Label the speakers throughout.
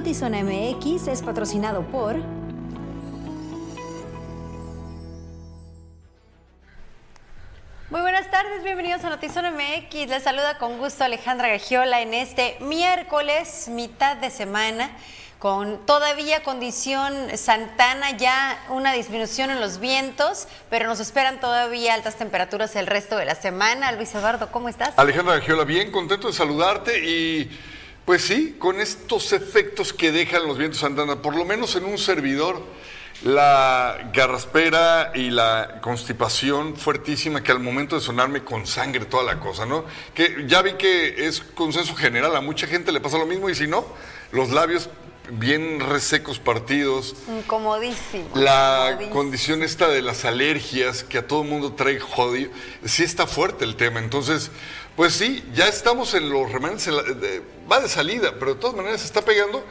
Speaker 1: Notizona MX es patrocinado por...
Speaker 2: Muy buenas tardes, bienvenidos a Notizona MX. Les saluda con gusto Alejandra Gagiola en este miércoles, mitad de semana, con todavía condición Santana, ya una disminución en los vientos, pero nos esperan todavía altas temperaturas el resto de la semana. Luis Eduardo, ¿cómo estás?
Speaker 3: Alejandra Gagiola, bien, contento de saludarte y pues sí, con estos efectos que dejan los vientos Santana, por lo menos en un servidor la garraspera y la constipación fuertísima que al momento de sonarme con sangre toda la cosa, ¿no? Que ya vi que es consenso general, a mucha gente le pasa lo mismo y si no, los labios bien resecos partidos.
Speaker 2: Incomodísimo.
Speaker 3: La
Speaker 2: incomodísimo.
Speaker 3: condición esta de las alergias que a todo el mundo trae jodido, sí está fuerte el tema. Entonces, pues sí, ya estamos en los remanentes, va de salida, pero de todas maneras se está pegando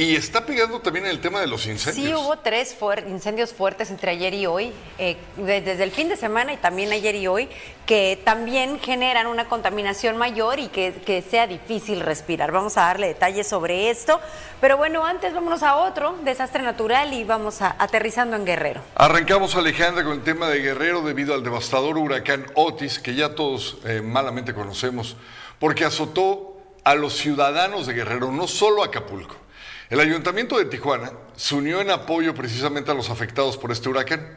Speaker 3: y está pegando también en el tema de los incendios.
Speaker 2: Sí, hubo tres fuer- incendios fuertes entre ayer y hoy, eh, de- desde el fin de semana y también ayer y hoy, que también generan una contaminación mayor y que, que sea difícil respirar. Vamos a darle detalles sobre esto. Pero bueno, antes vámonos a otro desastre natural y vamos a, aterrizando en Guerrero.
Speaker 3: Arrancamos, Alejandra, con el tema de Guerrero debido al devastador huracán Otis, que ya todos eh, malamente conocemos, porque azotó a los ciudadanos de Guerrero, no solo a Acapulco. El ayuntamiento de Tijuana se unió en apoyo precisamente a los afectados por este huracán.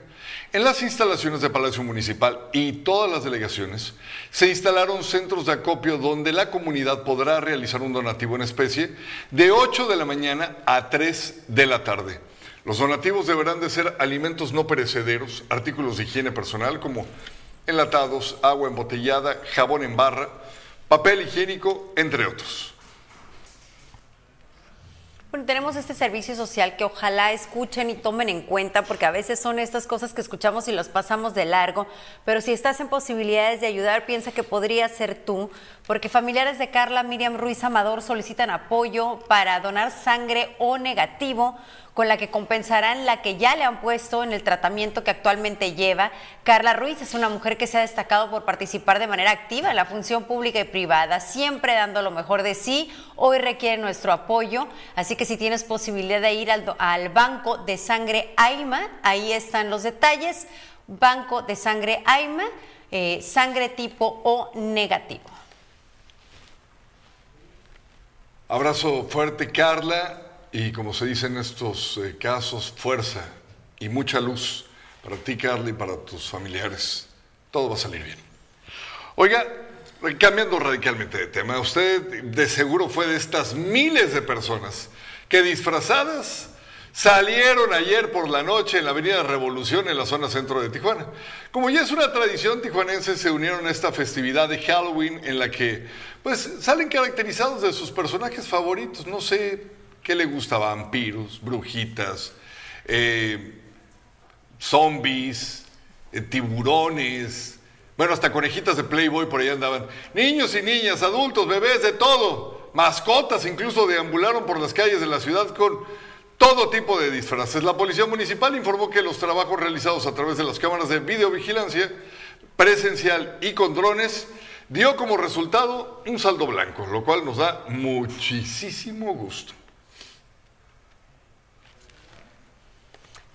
Speaker 3: En las instalaciones de Palacio Municipal y todas las delegaciones se instalaron centros de acopio donde la comunidad podrá realizar un donativo en especie de 8 de la mañana a 3 de la tarde. Los donativos deberán de ser alimentos no perecederos, artículos de higiene personal como enlatados, agua embotellada, jabón en barra, papel higiénico, entre otros.
Speaker 2: Bueno, tenemos este servicio social que ojalá escuchen y tomen en cuenta, porque a veces son estas cosas que escuchamos y los pasamos de largo, pero si estás en posibilidades de ayudar, piensa que podría ser tú, porque familiares de Carla Miriam Ruiz Amador solicitan apoyo para donar sangre O negativo con la que compensarán la que ya le han puesto en el tratamiento que actualmente lleva. Carla Ruiz es una mujer que se ha destacado por participar de manera activa en la función pública y privada, siempre dando lo mejor de sí. Hoy requiere nuestro apoyo, así que si tienes posibilidad de ir al, Banco de Sangre AIMA, ahí están los detalles. Banco de Sangre AIMA, eh, sangre tipo O negativo.
Speaker 3: Abrazo fuerte, Carla, y como se dice en estos eh, casos, fuerza y mucha luz para ti, Carla, y para tus familiares. Todo va a salir bien. Oiga, cambiando radicalmente de tema, usted de seguro fue de estas miles de personas que disfrazadas salieron ayer por la noche en la Avenida Revolución en la zona centro de Tijuana. Como ya es una tradición tijuanense, se unieron a esta festividad de Halloween en la que pues salen caracterizados de sus personajes favoritos. No sé qué le gusta, vampiros, brujitas, eh, zombies, eh, tiburones, bueno, hasta conejitas de Playboy por ahí andaban. Niños y niñas, adultos, bebés, de todo. Mascotas incluso deambularon por las calles de la ciudad con todo tipo de disfraces. La Policía Municipal informó que los trabajos realizados a través de las cámaras de videovigilancia presencial y con drones dio como resultado un saldo blanco, lo cual nos da muchísimo gusto.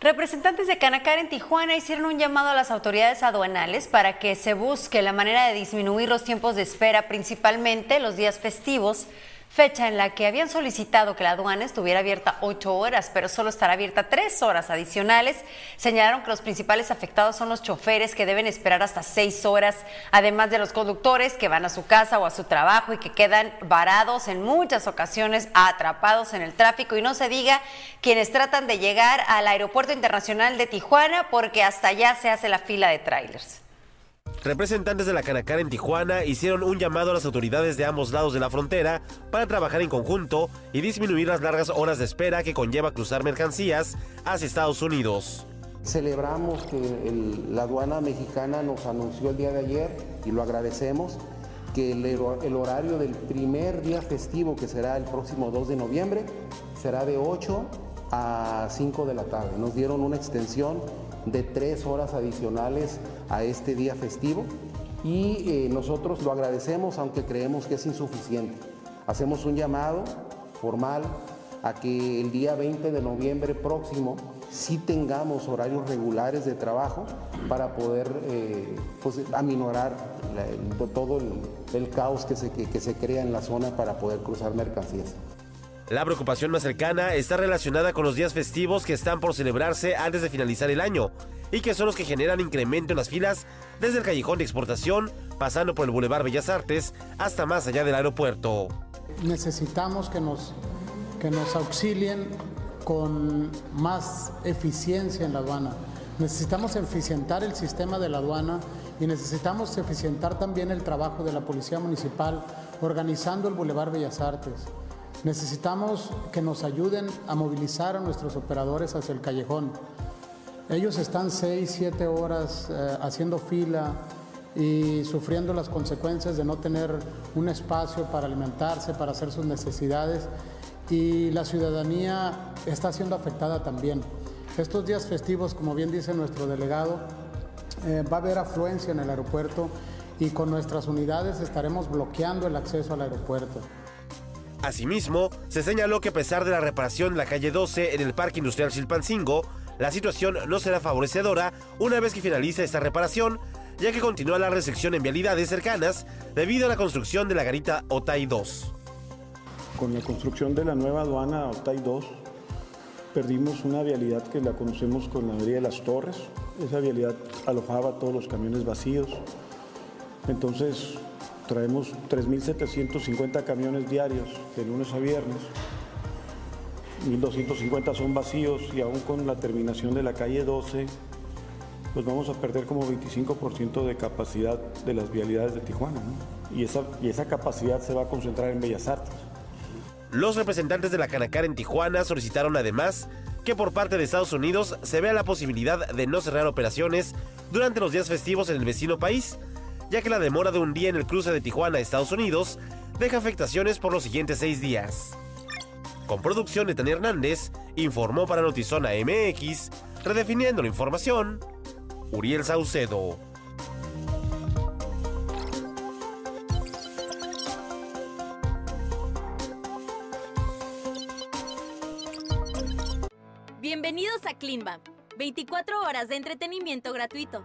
Speaker 2: Representantes de Canacar en Tijuana hicieron un llamado a las autoridades aduanales para que se busque la manera de disminuir los tiempos de espera, principalmente los días festivos, fecha en la que habían solicitado que la aduana estuviera abierta ocho horas, pero solo estará abierta tres horas adicionales. Señalaron que los principales afectados son los choferes que deben esperar hasta seis horas, además de los conductores que van a su casa o a su trabajo y que quedan varados en muchas ocasiones, atrapados en el tráfico. Y no se diga quienes tratan de llegar al Aeropuerto Internacional de Tijuana porque hasta allá se hace la fila de trailers.
Speaker 4: Representantes de la Canacar en Tijuana hicieron un llamado a las autoridades de ambos lados de la frontera para trabajar en conjunto y disminuir las largas horas de espera que conlleva cruzar mercancías hacia Estados Unidos.
Speaker 5: Celebramos que la aduana mexicana nos anunció el día de ayer y lo agradecemos que el, el horario del primer día festivo que será el próximo 2 de noviembre será de 8 a 5 de la tarde. Nos dieron una extensión de 3 horas adicionales a este día festivo y eh, nosotros lo agradecemos aunque creemos que es insuficiente. Hacemos un llamado formal a que el día 20 de noviembre próximo sí tengamos horarios regulares de trabajo para poder eh, pues, aminorar todo el, caos que se, que se crea en la zona para poder cruzar mercancías.
Speaker 4: La preocupación más cercana está relacionada con los días festivos que están por celebrarse antes de finalizar el año y que son los que generan incremento en las filas desde el callejón de exportación, pasando por el Boulevard Bellas Artes hasta más allá del aeropuerto.
Speaker 6: Necesitamos que nos, que nos auxilien con más eficiencia en la aduana. Necesitamos eficientar el sistema de la aduana y necesitamos eficientar también el trabajo de la Policía Municipal organizando el Boulevard Bellas Artes. Necesitamos que nos ayuden a movilizar a nuestros operadores hacia el callejón. Ellos están seis, siete horas eh, haciendo fila y sufriendo las consecuencias de no tener un espacio para alimentarse, para hacer sus necesidades y la ciudadanía está siendo afectada también. Estos días festivos, como bien dice nuestro delegado, eh, va a haber afluencia en el aeropuerto y con nuestras unidades estaremos bloqueando el acceso al aeropuerto.
Speaker 4: Asimismo, se señaló que a pesar de la reparación de la calle 12 en el Parque Industrial Chilpancingo, la situación no será favorecedora una vez que finalice esta reparación, ya que continúa la recepción en vialidades cercanas debido a la construcción de la garita Otay 2.
Speaker 7: Con la construcción de la nueva aduana Otay 2, perdimos una vialidad que la conocemos con la Avenida de las Torres. Esa vialidad alojaba todos los camiones vacíos. Entonces, Traemos 3.750 camiones diarios de lunes a viernes. 1.250 son vacíos y aún con la terminación de la calle 12, pues vamos a perder como 25% de capacidad de las vialidades de Tijuana. Y, esa, y esa capacidad se va a concentrar en Bellas Artes.
Speaker 4: Los representantes de la Canacar en Tijuana solicitaron además que por parte de Estados Unidos se vea la posibilidad de no cerrar operaciones durante los días festivos en el vecino país, ya que la demora de un día en el cruce de Tijuana a Estados Unidos deja afectaciones por los siguientes seis días. Con producción de Tania Hernández, informó para Notizona MX, redefiniendo la información, Uriel Saucedo.
Speaker 8: Bienvenidos a Climba, 24 horas de entretenimiento gratuito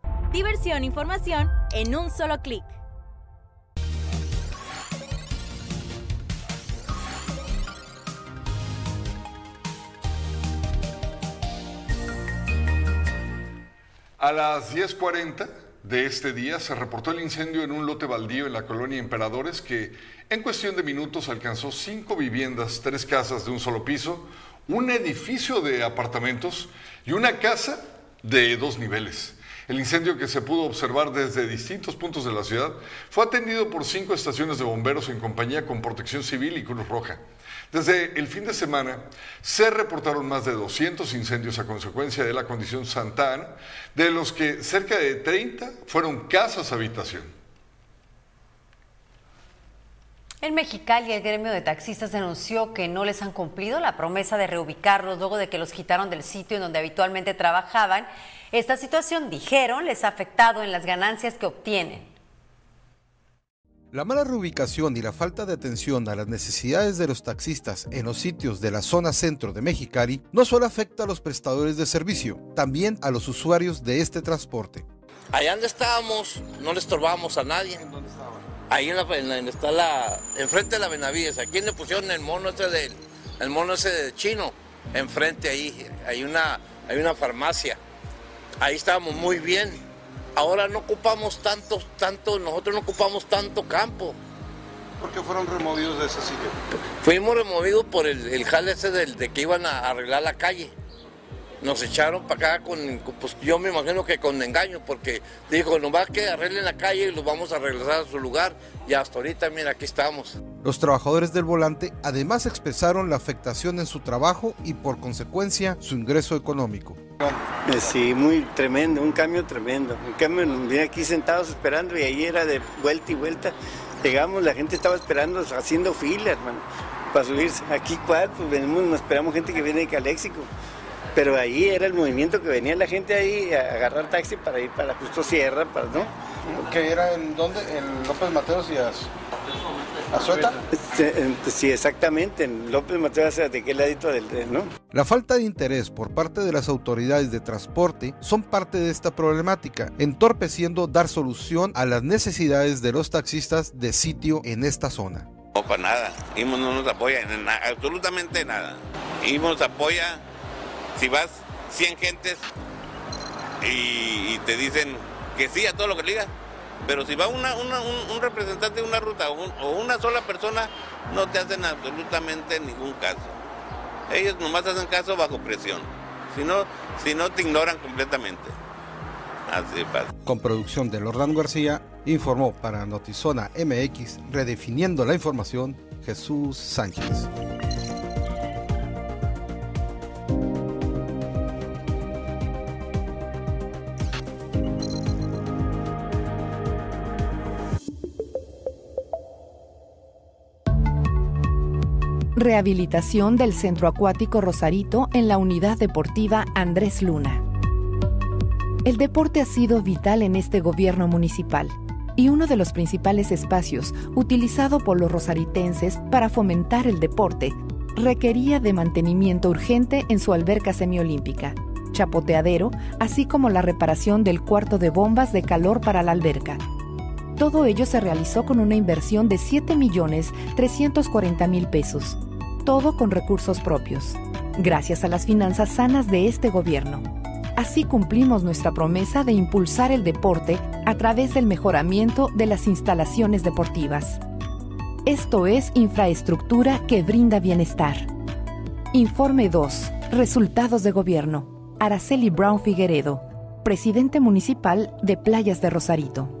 Speaker 8: diversión información en un solo clic.
Speaker 3: A las 10.40 de este día se reportó el incendio en un lote baldío en la colonia Emperadores que en cuestión de minutos alcanzó cinco viviendas, tres casas de un solo piso, un edificio de apartamentos y una casa de dos niveles. El incendio que se pudo observar desde distintos puntos de la ciudad fue atendido por cinco estaciones de bomberos en compañía con Protección Civil y Cruz Roja. Desde el fin de semana se reportaron más de 200 incendios a consecuencia de la condición Santana, de los que cerca de 30 fueron casas habitación.
Speaker 2: En Mexicali, el gremio de taxistas denunció que no les han cumplido la promesa de reubicarlos luego de que los quitaron del sitio en donde habitualmente trabajaban esta situación, dijeron, les ha afectado en las ganancias que obtienen.
Speaker 9: La mala reubicación y la falta de atención a las necesidades de los taxistas en los sitios de la zona centro de Mexicali no solo afecta a los prestadores de servicio, también a los usuarios de este transporte.
Speaker 10: Allá donde estábamos, no le estorbábamos a nadie. ¿Dónde estaban? Ahí en la, en está la, enfrente de la Benavides. Aquí le pusieron el mono ese del, el mono ese de chino, enfrente ahí, hay una, hay una farmacia ahí estábamos muy bien. Ahora no ocupamos tanto, tanto, nosotros no ocupamos tanto campo.
Speaker 11: ¿Por qué fueron removidos de ese sitio?
Speaker 10: Fuimos removidos por el, el jale ese de que iban a arreglar la calle. Nos echaron para acá con, pues yo me imagino que con engaño, porque dijo, nomás que arreglen la calle y los vamos a regresar a su lugar. Y hasta ahorita, mira, aquí estamos.
Speaker 9: Los trabajadores del volante además expresaron la afectación en su trabajo y por consecuencia su ingreso económico.
Speaker 12: Eh, sí, muy tremendo, un cambio tremendo. Un cambio, vine aquí sentados esperando y ahí era de vuelta y vuelta. Llegamos, la gente estaba esperando, haciendo fila, hermano, para subirse. Aquí, ¿cuál? Pues venimos, nos esperamos gente que viene de Caléxico. Pero ahí era el movimiento que venía la gente ahí a agarrar taxi para ir para Justo Sierra, para, ¿no?
Speaker 11: ¿Que era en dónde? En López Mateos y As... ¿Azueta?
Speaker 12: Sí, exactamente, en López Mateos, de qué ladito del, ¿no?
Speaker 9: La falta de interés por parte de las autoridades de transporte son parte de esta problemática, entorpeciendo dar solución a las necesidades de los taxistas de sitio en esta zona.
Speaker 10: No, para nada. IMO no nos apoya en nada, absolutamente nada. IMO nos apoya si vas 100 gentes y, te dicen que sí a todo lo que digas, pero si va un, representante de una ruta o, una sola persona, no te hacen absolutamente ningún caso. Ellos nomás hacen caso bajo presión. Si no, si no te ignoran completamente. Así pasa.
Speaker 9: Con producción de Lordán García, informó para Notizona MX, redefiniendo la información, Jesús Sánchez.
Speaker 13: Rehabilitación del Centro Acuático Rosarito en la Unidad Deportiva Andrés Luna. El deporte ha sido vital en este gobierno municipal y uno de los principales espacios utilizado por los rosaritenses para fomentar el deporte requería de mantenimiento urgente en su alberca semiolímpica, chapoteadero, así como la reparación del cuarto de bombas de calor para la alberca. Todo ello se realizó con una inversión de 7.340.000 pesos todo con recursos propios, gracias a las finanzas sanas de este gobierno. Así cumplimos nuestra promesa de impulsar el deporte a través del mejoramiento de las instalaciones deportivas. Esto es infraestructura que brinda bienestar. Informe 2. Resultados de gobierno. Araceli Brown Figueredo, presidente municipal de Playas de Rosarito.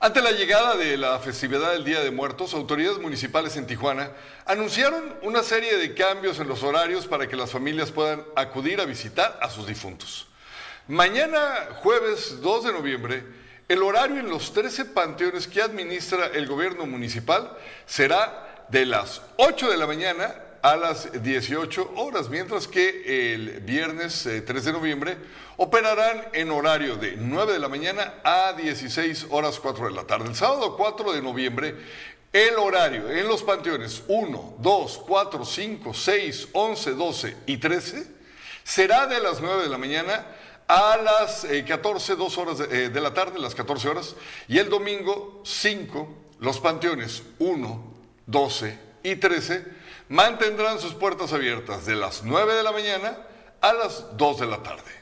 Speaker 3: Ante la llegada de la festividad del Día de Muertos, autoridades municipales en Tijuana anunciaron una serie de cambios en los horarios para que las familias puedan acudir a visitar a sus difuntos. Mañana, jueves 2 de noviembre, el horario en los 13 panteones que administra el gobierno municipal será de las 8 de la mañana a las 18 horas, mientras que el viernes 3 eh, de noviembre operarán en horario de 9 de la mañana a 16 horas 4 de la tarde. El sábado 4 de noviembre, el horario en los panteones 1, 2, 4, 5, 6, 11, 12 y 13 será de las 9 de la mañana a las 14, eh, 2 horas de, eh, de la tarde, las 14 horas, y el domingo 5, los panteones 1, 12 y 13 mantendrán sus puertas abiertas de las 9 de la mañana a las 2 de la tarde.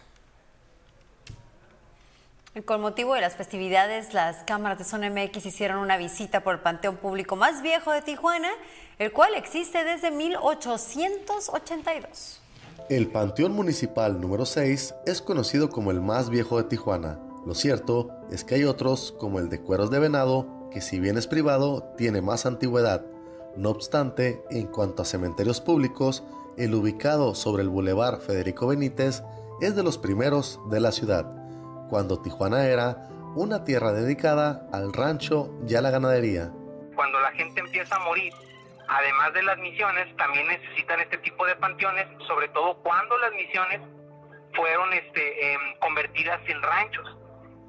Speaker 2: Con motivo de las festividades, las cámaras de Zona MX hicieron una visita por el Panteón Público más viejo de Tijuana, el cual existe desde 1882.
Speaker 14: El Panteón Municipal número 6 es conocido como el más viejo de Tijuana. Lo cierto es que hay otros, como el de Cueros de Venado, que si bien es privado, tiene más antigüedad no obstante, en cuanto a cementerios públicos, el ubicado sobre el Boulevard Federico Benítez es de los primeros de la ciudad, cuando Tijuana era una tierra dedicada al rancho y a la ganadería.
Speaker 15: Cuando la gente empieza a morir, además de las misiones, también necesitan este tipo de panteones, sobre todo cuando las misiones fueron este, em, convertidas en ranchos.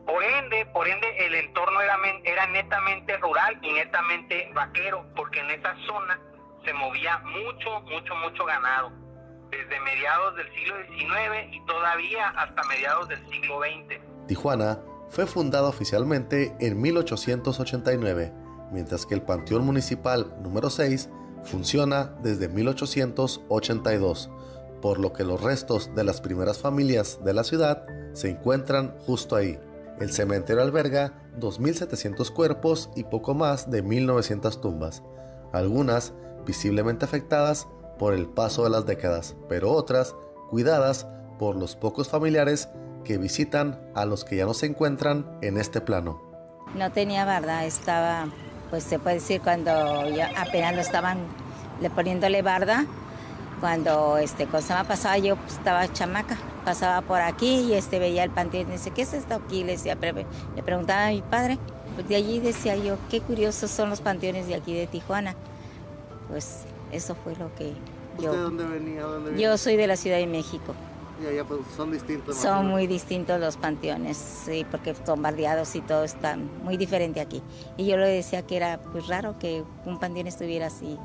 Speaker 15: Por ende, por ende, el entorno era, era netamente rural y netamente vaquero, porque en esa zona se movía mucho, mucho, mucho ganado, desde mediados del siglo XIX y todavía hasta mediados del siglo XX.
Speaker 14: Tijuana fue fundada oficialmente en 1889, mientras que el Panteón Municipal número 6 funciona desde 1882. por lo que los restos de las primeras familias de la ciudad se encuentran justo ahí. El cementerio alberga 2.700 cuerpos y poco más de 1.900 tumbas, algunas visiblemente afectadas por el paso de las décadas, pero otras cuidadas por los pocos familiares que visitan a los que ya no se encuentran en este plano.
Speaker 16: No tenía barda, estaba, pues se puede decir, cuando ya apenas lo estaban le poniéndole barda, cuando este cosa pasaba yo pues, estaba chamaca, pasaba por aquí y este veía el panteón y dice, ¿qué es esto aquí? Le, decía, le preguntaba a mi padre, pues de allí decía yo, qué curiosos son los panteones de aquí de Tijuana. Pues eso fue lo que yo...
Speaker 11: ¿Usted dónde venía? ¿Dónde venía?
Speaker 16: Yo soy de la Ciudad de México.
Speaker 11: Y allá pues, son distintos.
Speaker 16: Son muy distintos los panteones, sí, porque son bardeados y todo está muy diferente aquí. Y yo le decía que era pues raro que un panteón estuviera así,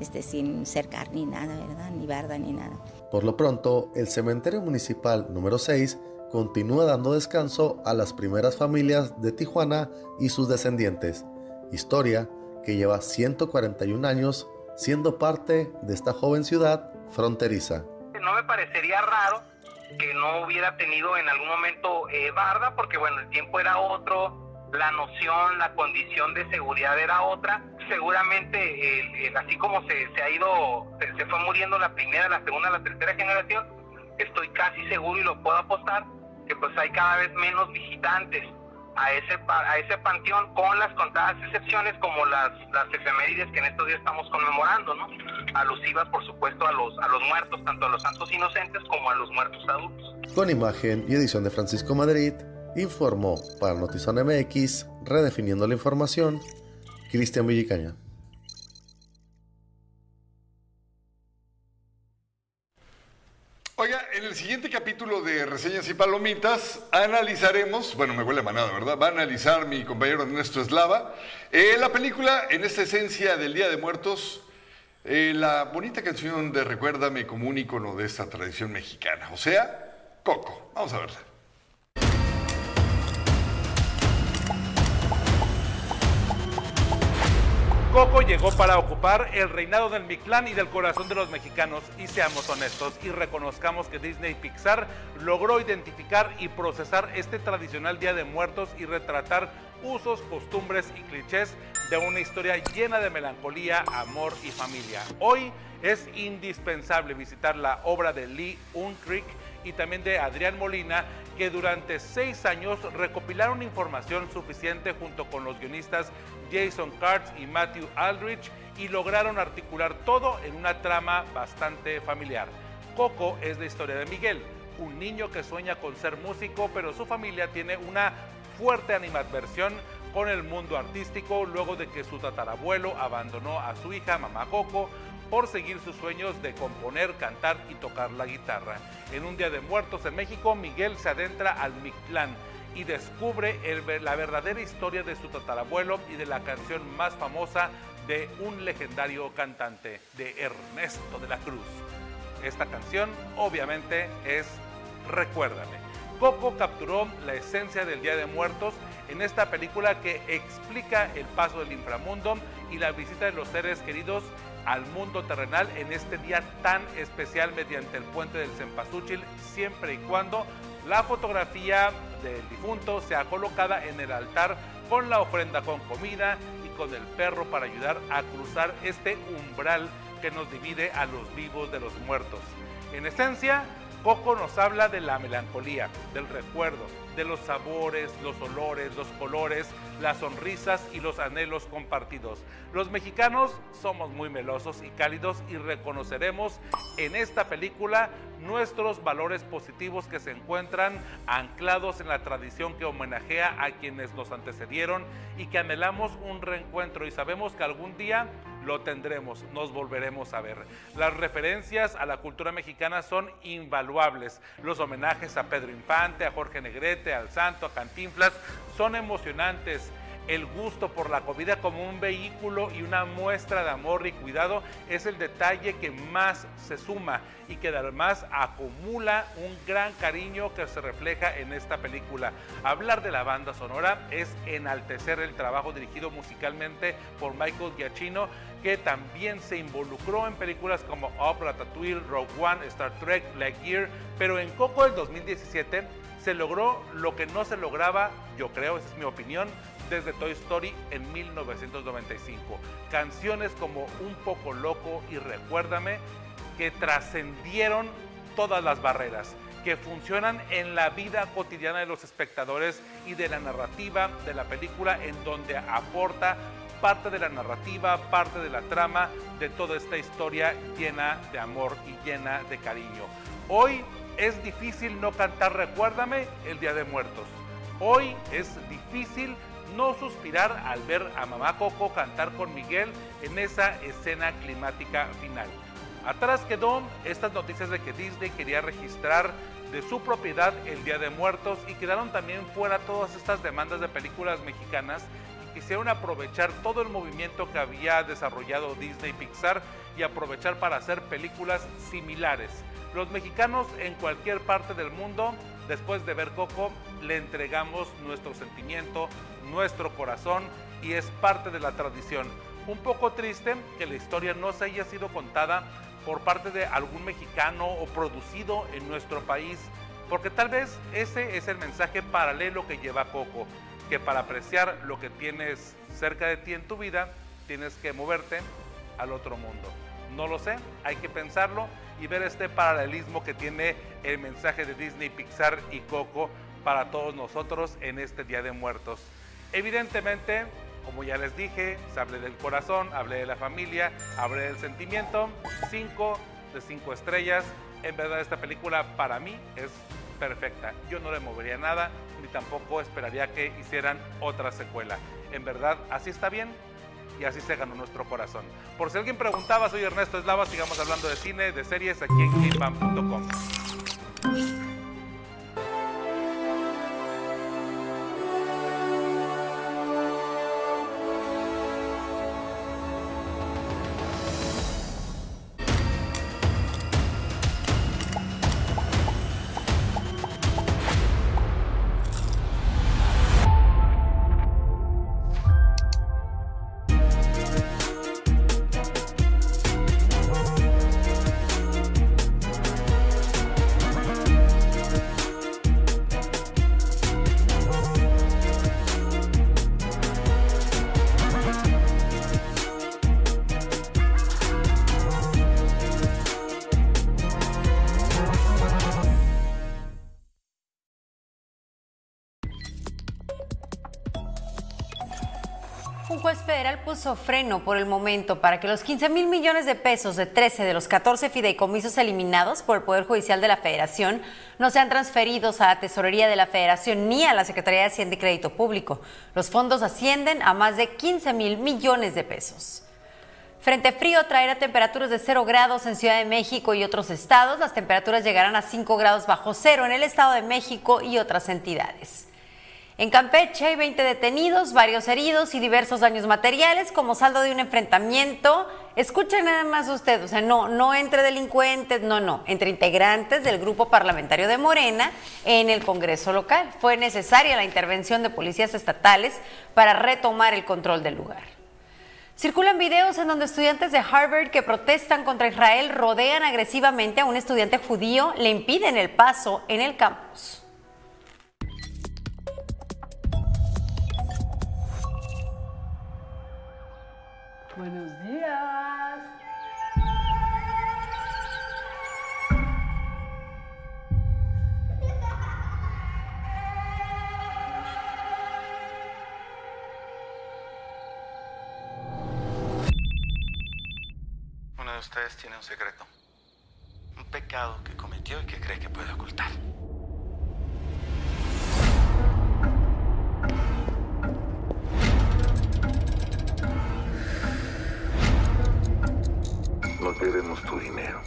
Speaker 16: este, sin cercar ni nada, ¿verdad? Ni barda ni nada.
Speaker 14: Por lo pronto, el cementerio municipal número 6 continúa dando descanso a las primeras familias de Tijuana y sus descendientes, historia que lleva 141 años siendo parte de esta joven ciudad fronteriza.
Speaker 15: no me parecería raro que no hubiera tenido en algún momento eh, barda, porque bueno, el tiempo era otro, la noción, la condición de seguridad era otra. Seguramente, el- el- así como se, se ha ido, se, se fue muriendo la primera, la segunda, la tercera generación, estoy casi seguro y lo puedo apostar que pues hay cada vez menos visitantes a ese a ese panteón con las contadas excepciones como las las efemérides que en estos días estamos conmemorando, ¿no? Alusivas por supuesto a los a los muertos, tanto a los santos inocentes como a los muertos adultos.
Speaker 14: Con imagen y edición de Francisco Madrid, informó para Notizón MX, redefiniendo la información, Cristian Villicaña.
Speaker 3: Oiga, en el siguiente capítulo de Reseñas y Palomitas analizaremos, bueno, me huele a manada, ¿verdad? Va a analizar mi compañero Ernesto Eslava, eh, la película en esta esencia del Día de Muertos, eh, la bonita canción de Recuérdame como un icono de esta tradición mexicana, o sea, Coco. Vamos a verla.
Speaker 17: Coco llegó para ocupar el reinado del Mictlán y del corazón de los mexicanos. Y seamos honestos y reconozcamos que Disney Pixar logró identificar y procesar este tradicional Día de Muertos y retratar usos, costumbres y clichés de una historia llena de melancolía, amor y familia. Hoy es indispensable visitar la obra de Lee Unkrich y también de Adrián Molina, que durante seis años recopilaron información suficiente junto con los guionistas Jason Kurtz y Matthew Aldrich y lograron articular todo en una trama bastante familiar. Coco es la historia de Miguel, un niño que sueña con ser músico, pero su familia tiene una fuerte animadversión con el mundo artístico luego de que su tatarabuelo abandonó a su hija, mamá Coco, por seguir sus sueños de componer, cantar y tocar la guitarra. En un día de muertos en México, Miguel se adentra al Mictlán y descubre el- la verdadera historia de su tatarabuelo y de la canción más famosa de un legendario cantante, de Ernesto de la Cruz. Esta canción obviamente es Recuérdame. Coco capturó la esencia del Día de Muertos en esta película que explica el paso del inframundo y la visita de los seres queridos al mundo terrenal en este día tan especial mediante el puente del Cempasúchil, siempre y cuando la fotografía del difunto sea colocada en el altar con la ofrenda con comida y con el perro para ayudar a cruzar este umbral que nos divide a los vivos de los muertos. En esencia, Coco nos habla de la melancolía, del recuerdo, de los sabores, los olores, los colores, las sonrisas y los anhelos compartidos. Los mexicanos somos muy melosos y cálidos y reconoceremos en esta película nuestros valores positivos que se encuentran anclados en la tradición que homenajea a quienes nos antecedieron y que anhelamos un reencuentro y sabemos que algún día lo tendremos, nos volveremos a ver. Las referencias a la cultura mexicana son invaluables. Los homenajes a Pedro Infante, a Jorge Negrete, al Santo, a Cantinflas son emocionantes. El gusto por la comida como un vehículo y una muestra de amor y cuidado es el detalle que más se suma y que además acumula un gran cariño que se refleja en esta película. Hablar de la banda sonora es enaltecer el trabajo dirigido musicalmente por Michael Giacchino, que también se involucró en películas como Up, Ratatouille, Rogue One, Star Trek, Lightyear, pero en Coco del 2017 se logró lo que no se lograba, yo creo, esa es mi opinión, desde Toy Story en 1995. Canciones como Un poco loco y Recuérdame que trascendieron todas las barreras, que funcionan en la vida cotidiana de los espectadores y de la narrativa de la película en donde aporta parte de la narrativa, parte de la trama de toda esta historia llena de amor y llena de cariño. Hoy es difícil no cantar Recuérdame el Día de Muertos. Hoy es difícil no suspirar al ver a Mamá Coco cantar con Miguel en esa escena climática final. Atrás quedó estas noticias de que Disney quería registrar de su propiedad el Día de Muertos y quedaron también fuera todas estas demandas de películas mexicanas y quisieron aprovechar todo el movimiento que había desarrollado Disney Pixar y aprovechar para hacer películas similares. Los mexicanos en cualquier parte del mundo, después de ver Coco, le entregamos nuestro sentimiento, nuestro corazón y es parte de la tradición. Un poco triste que la historia no se haya sido contada por parte de algún mexicano o producido en nuestro país, porque tal vez ese es el mensaje paralelo que lleva Coco, que para apreciar lo que tienes cerca de ti en tu vida, tienes que moverte al otro mundo. No lo sé, hay que pensarlo y ver este paralelismo que tiene el mensaje de Disney, Pixar y Coco para todos nosotros en este Día de Muertos. Evidentemente, como ya les dije, se hablé del corazón, hablé de la familia, hablé del sentimiento. Cinco de cinco estrellas. En verdad esta película para mí es perfecta. Yo no le movería nada, ni tampoco esperaría que hicieran otra secuela. En verdad, así está bien y así se ganó nuestro corazón. Por si alguien preguntaba, soy Ernesto Eslava, sigamos hablando de cine, de series aquí en GameBam.com.
Speaker 2: Un juez federal puso freno por el momento para que los 15 mil millones de pesos de 13 de los 14 fideicomisos eliminados por el Poder Judicial de la Federación no sean transferidos a la Tesorería de la Federación ni a la Secretaría de Hacienda y Crédito Público. Los fondos ascienden a más de 15 mil millones de pesos. Frente frío traerá temperaturas de 0 grados en Ciudad de México y otros estados. Las temperaturas llegarán a 5 grados bajo cero en el Estado de México y otras entidades. En Campeche hay 20 detenidos, varios heridos y diversos daños materiales como saldo de un enfrentamiento. Escuchen nada más usted, o sea, no, no entre delincuentes, no, no, entre integrantes del grupo parlamentario de Morena en el Congreso local. Fue necesaria la intervención de policías estatales para retomar el control del lugar. Circulan videos en donde estudiantes de Harvard que protestan contra Israel rodean agresivamente a un estudiante judío, le impiden el paso en el campus.
Speaker 18: Buenos días.
Speaker 19: Uno de ustedes tiene un secreto. Un pecado que cometió y que cree que puede ocultar.
Speaker 20: No debemos tu dinero.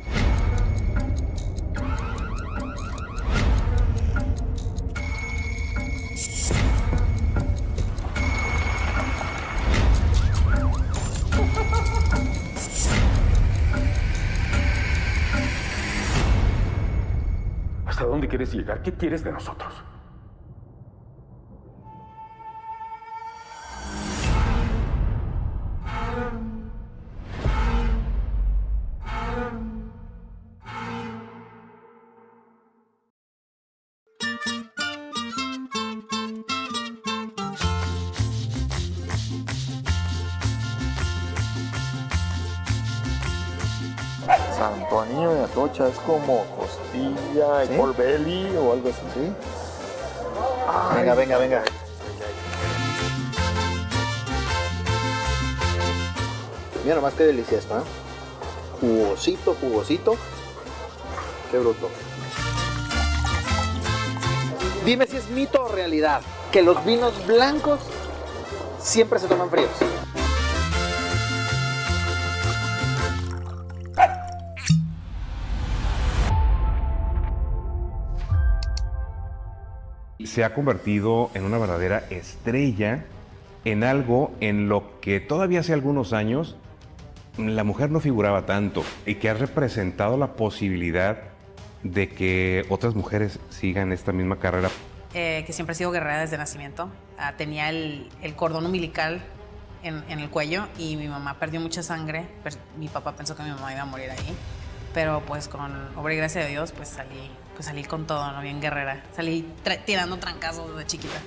Speaker 21: ¿Hasta dónde quieres llegar? ¿Qué quieres de nosotros? Santo Anillo de Atocha es como costilla
Speaker 22: ¿Sí?
Speaker 21: o algo así.
Speaker 22: ¿Sí?
Speaker 21: Ay.
Speaker 22: Venga, venga, venga. Mira nomás qué delicia esto, ¿eh? Jugosito, jugosito. Qué bruto. Dime si es mito o realidad que los vinos blancos siempre se toman fríos.
Speaker 23: Se ha convertido en una verdadera estrella en algo en lo que todavía hace algunos años la mujer no figuraba tanto y que ha representado la posibilidad de que otras mujeres sigan esta misma carrera.
Speaker 24: eh, que siempre ha sido guerrera desde nacimiento. Ah, tenía el, cordón umbilical en, el cuello y mi mamá perdió mucha sangre. Mi papá pensó que mi mamá iba a morir ahí. Pero pues con obra y gracia de Dios, pues salí, pues salí con todo, ¿no? Bien guerrera. Salí tra- tirando trancazos desde chiquita.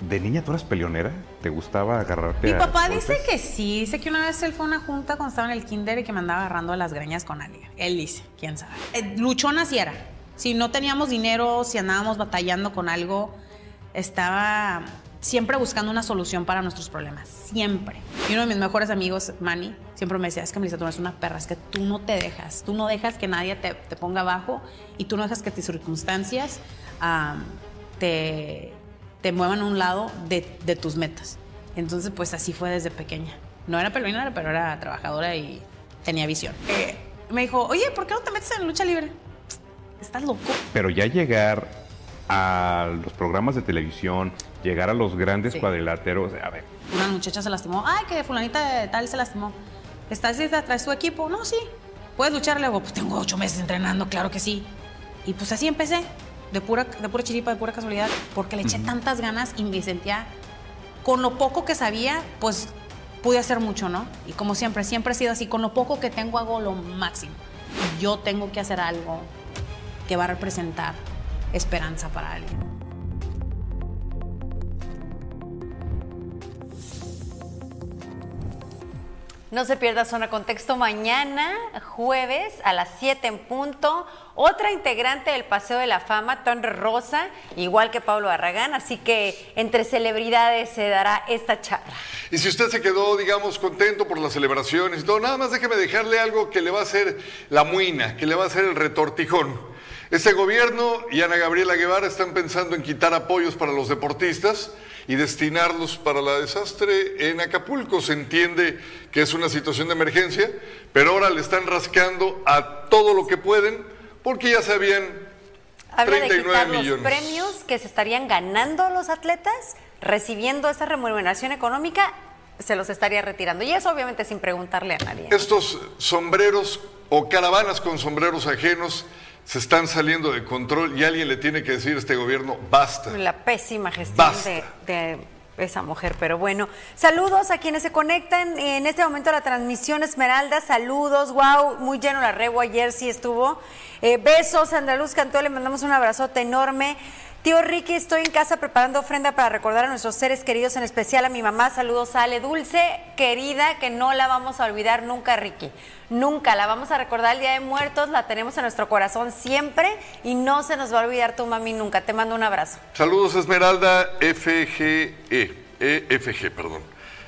Speaker 23: ¿De niña tú eras peleonera? ¿Te gustaba agarrarte
Speaker 24: Mi
Speaker 23: a
Speaker 24: papá
Speaker 23: golpes?
Speaker 24: dice que sí. Dice que una vez él fue a una junta cuando estaba en el kinder y que me andaba agarrando a las greñas con alguien. Él dice, quién sabe. Eh, luchona sí era. Si no teníamos dinero, si andábamos batallando con algo, estaba siempre buscando una solución para nuestros problemas. Siempre. Y uno de mis mejores amigos, Manny, siempre me decía, es que Melissa, tú no eres una perra, es que tú no te dejas. Tú no dejas que nadie te, te ponga abajo y tú no dejas que tus circunstancias te, te muevan a un lado de, de tus metas. Entonces, pues así fue desde pequeña. No era pelonera, pero era trabajadora y tenía visión. Eh, me dijo, oye, ¿por qué no te metes en lucha libre? ¿Estás loco?
Speaker 23: Pero ya llegar a los programas de televisión, llegar a los grandes
Speaker 24: Sí.
Speaker 23: cuadriláteros, a ver,
Speaker 24: Una muchacha se lastimó. Ay, que fulanita de tal se lastimó. ¿Estás lista? ¿Traes tu equipo? No, sí. ¿Puedes luchar? Le digo, pues tengo ocho meses entrenando, claro que sí. Y pues así empecé. De pura, de pura chiripa, de pura casualidad. Porque le eché tantas ganas y me sentía... Con lo poco que sabía, pues pude hacer mucho, ¿no? Y como siempre, siempre he sido así. Con lo poco que tengo hago lo máximo. Yo tengo que hacer algo que va a representar esperanza para alguien.
Speaker 2: No se pierda Zona Contexto mañana, jueves, a las 7 en punto. Otra integrante del Paseo de la Fama, Ton Rosa, igual que Pablo Arragán. Así que entre celebridades se dará esta charla.
Speaker 3: Y si usted se quedó, digamos, contento por las celebraciones todo, nada más déjeme dejarle algo que le va a hacer la muina, que le va a hacer el retortijón. Este gobierno y Ana Gabriela Guevara están pensando en quitar apoyos para los deportistas y destinarlos para la desastre en Acapulco. Se entiende que es una situación de emergencia, pero ahora le están rascando a todo lo que pueden porque ya sabían
Speaker 2: Habla de
Speaker 3: 39
Speaker 2: quitar los
Speaker 3: millones.
Speaker 2: premios que se estarían ganando los atletas, recibiendo esa remuneración económica, se los estaría retirando. Y eso obviamente sin preguntarle a nadie.
Speaker 3: Estos sombreros o caravanas con sombreros ajenos se están saliendo de control y alguien le tiene que decir a este gobierno, basta.
Speaker 2: La pésima gestión de, de esa mujer. Pero bueno, saludos a quienes se conectan en este momento a la transmisión Esmeralda. Saludos, wow, muy lleno la rebo. Ayer sí estuvo. Eh, besos, Andaluz Cantó, le mandamos un abrazote enorme. Tío Ricky, estoy en casa preparando ofrenda para recordar a nuestros seres queridos, en especial a mi mamá. Saludos, Ale Dulce, querida, que no la vamos a olvidar nunca, Ricky. Nunca la vamos a recordar el Día de Muertos, la tenemos en nuestro corazón siempre y no se nos va a olvidar tu mami nunca. Te mando un abrazo.
Speaker 3: Saludos Esmeralda FGE, EFG, perdón.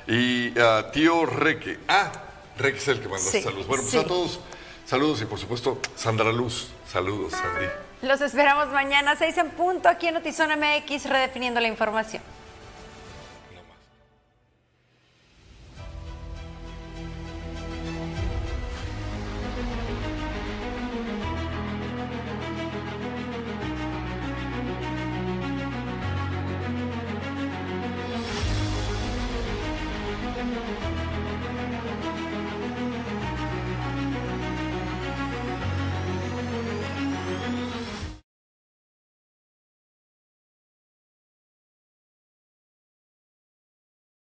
Speaker 3: Y a tío Reque. Ah, Reque es el que mandó
Speaker 2: Sí,
Speaker 3: saludos. Bueno, pues a todos, saludos y por supuesto, Sandra Luz. Saludos, Sandy.
Speaker 2: Los esperamos mañana, 6 en punto, aquí en Notizona MX, redefiniendo la información.